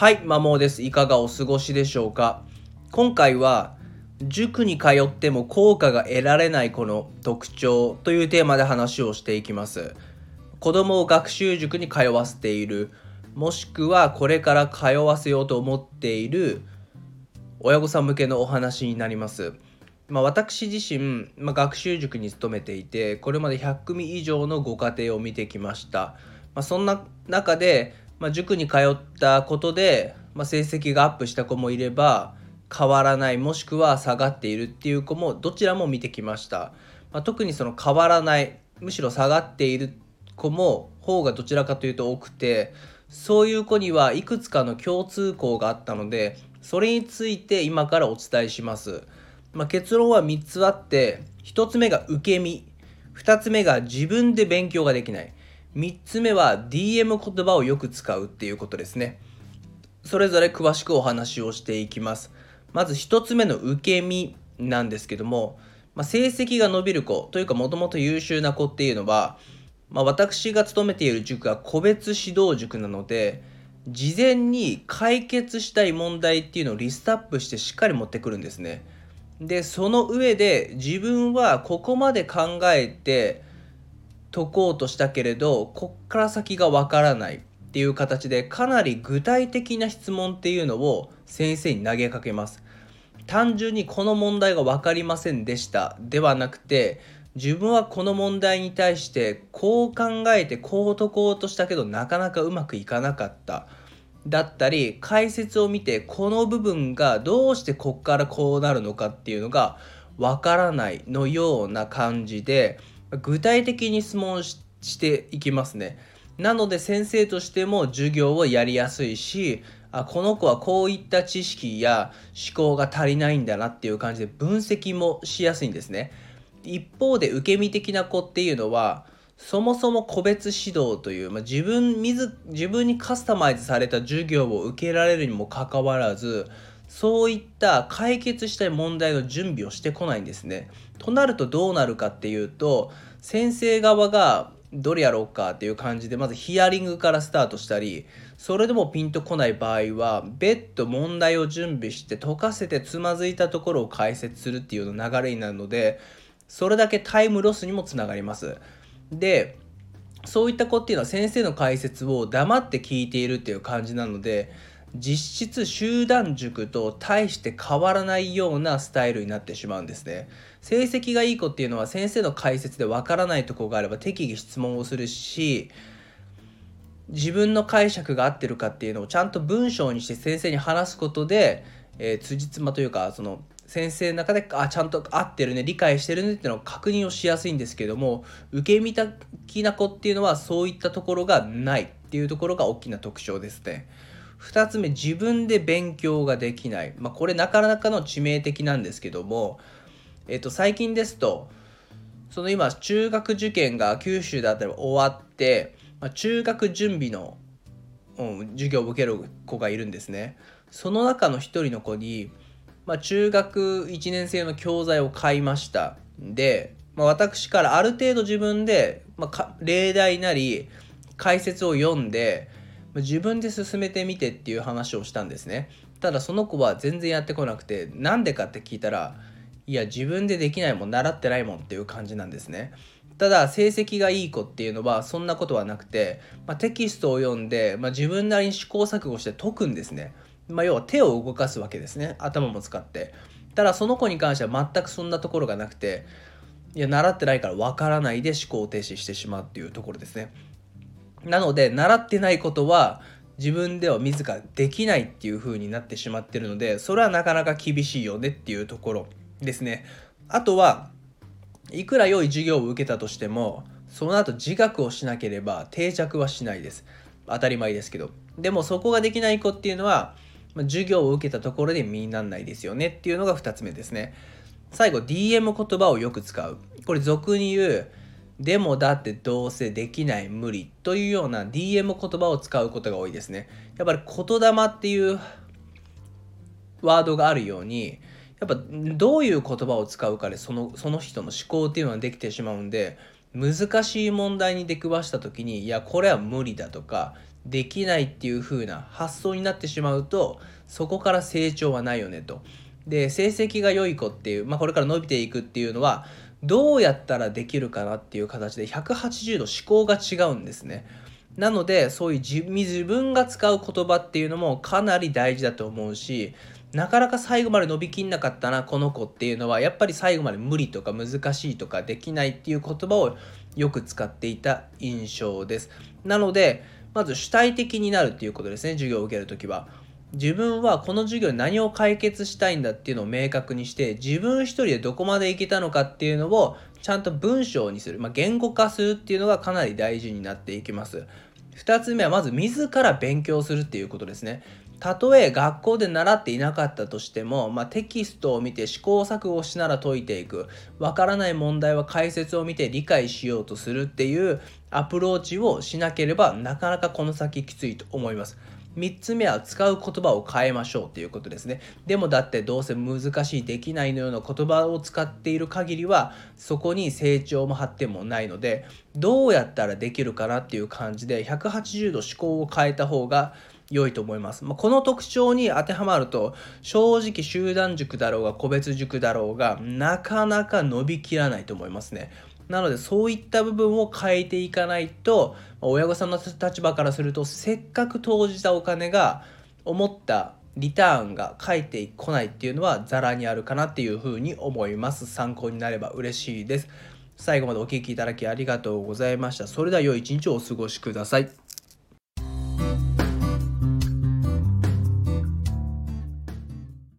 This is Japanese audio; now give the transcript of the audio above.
はい、マモです。いかがお過ごしでしょうか？今回は、塾に通っても効果が得られないこの特徴というテーマで話をしていきます。子供を学習塾に通わせている、もしくはこれから通わせようと思っている親御さん向けのお話になります。まあ、私自身、まあ、学習塾に勤めていてこれまで100組以上のご家庭を見てきました、まあ、そんな中で、まあ、塾に通ったことで、まあ、成績がアップした子もいれば変わらないもしくは下がっているっていう子もどちらも見てきました、まあ、特にその変わらないむしろ下がっている子も方がどちらかというと多くてそういう子にはいくつかの共通項があったのでそれについて今からお伝えします。まあ、結論は3つあって1つ目が受け身2つ目が自分で勉強ができない3つ目は DM 言葉をよく使うっていうことですね。それぞれ詳しくお話をしていきます。まず1つ目の受け身なんですけども、まあ、成績が伸びる子というかもともと優秀な子っていうのは、まあ、私が勤めている塾は個別指導塾なので事前に解決したい問題っていうのをリストアップしてしっかり持ってくるんですね。でその上で自分はここまで考えて解こうとしたけれどこっから先がわからないっていう形でかなり具体的な質問っていうのを先生に投げかけます。単純にこの問題が分かりませんでしたではなくて自分はこの問題に対してこう考えてこう解こうとしたけどなかなかうまくいかなかった。だったり解説を見てこの部分がどうしてこっからこうなるのかっていうのがわからないのような感じで具体的に質問していきますね。なので先生としても授業をやりやすいしあこの子はこういった知識や思考が足りないんだなっていう感じで分析もしやすいんですね。一方で受け身的な子っていうのはそもそも個別指導という、まあ、自分自自分にカスタマイズされた授業を受けられるにもかかわらずそういった解決したい問題の準備をしてこないんですね。となるとどうなるかっていうと先生側がどれやろうかっていう感じでまずヒアリングからスタートしたりそれでもピンとこない場合は別途問題を準備して解かせてつまずいたところを解説するっていう流れになるのでそれだけタイムロスにもつながります。でそういった子っていうのは先生の解説を黙って聞いているっていう感じなので実質集団塾と大して変わらないようなスタイルになってしまうんですね。成績がいい子っていうのは先生の解説でわからないとこがあれば適宜質問をするし自分の解釈が合ってるかっていうのをちゃんと文章にして先生に話すことで、えー、辻褄というかその先生の中であちゃんと合ってるね理解してるねっていうのを確認をしやすいんですけども受け身的な子っていうのはそういったところがないっていうところが大きな特徴ですね。2つ目自分で勉強ができない、まあ、これなかなかの致命的なんですけども、えっと、最近ですとその今中学受験が九州だったら終わって、まあ、中学準備の、うん、授業を受ける子がいるんですねその中の1人の子にまあ、中学1年生の教材を買いました。で、まあ、私からある程度自分で、まあ、例題なり解説を読んで、ま、自分で進めてみてっていう話をしたんですね。ただその子は全然やってこなくてなんでかって聞いたらいや自分でできないもん習ってないもんっていう感じなんですね。ただ成績がいい子っていうのはそんなことはなくて、まあ、テキストを読んで、まあ、自分なりに試行錯誤して解くんですね。まあ、要は手を動かすわけですね。頭も使って。ただその子に関しては全くそんなところがなくていや習ってないからわからないで思考停止してしまうっていうところですね。なので習ってないことは自分では自らできないっていう風になってしまってるのでそれはなかなか厳しいよねっていうところですね。あとはいくら良い授業を受けたとしてもその後自学をしなければ定着はしないです。当たり前ですけど。でもそこができない子っていうのは授業を受けたところで身にならないですよね。っていうのが2つ目ですね。最後 DM 言葉をよく使う。これ俗に言うでもだってどうせできない無理というような DM 言葉を使うことが多いですね。やっぱり言霊っていうワードがあるようにやっぱどういう言葉を使うかでそのその人の思考っていうのができてしまうんで難しい問題に出くわした時にいやこれは無理だとかできないっていう風な発想になってしまうとそこから成長はないよねと。で成績が良い子っていう、まあ、これから伸びていくっていうのはどうやったらできるかなっていう形で180度思考が違うんですね。なのでそういう自分が使う言葉っていうのもかなり大事だと思うしなかなか最後まで伸びきんなかったなこの子っていうのはやっぱり最後まで無理とか難しいとかできないっていう言葉をよく使っていた印象です。なのでまず主体的になるっていうことですね授業を受けるときは。自分はこの授業で何を解決したいんだっていうのを明確にして自分一人でどこまでいけたのかっていうのをちゃんと文章にする、まあ、言語化するっていうのがかなり大事になっていきます。2つ目はまず自ら勉強するっていうことですね。たとえ学校で習っていなかったとしても、まあ、テキストを見て試行錯誤しながら解いていくわからない問題は解説を見て理解しようとするっていうアプローチをしなければなかなかこの先きついと思います。3つ目は使う言葉を変えましょうっていうことですね。でもだってどうせ難しいできないのような言葉を使っている限りはそこに成長も発展もないのでどうやったらできるかなっていう感じで180度思考を変えた方が良いと思います。まあ、この特徴に当てはまると正直集団塾だろうが個別塾だろうがなかなか伸びきらないと思いますね。なのでそういった部分を変えていかないと親御さんの立場からするとせっかく投じたお金が思ったリターンが返ってこないっていうのはザラにあるかなっていうふうに思います参考になれば嬉しいです最後までお聴きいただきありがとうございましたそれでは良い一日をお過ごしください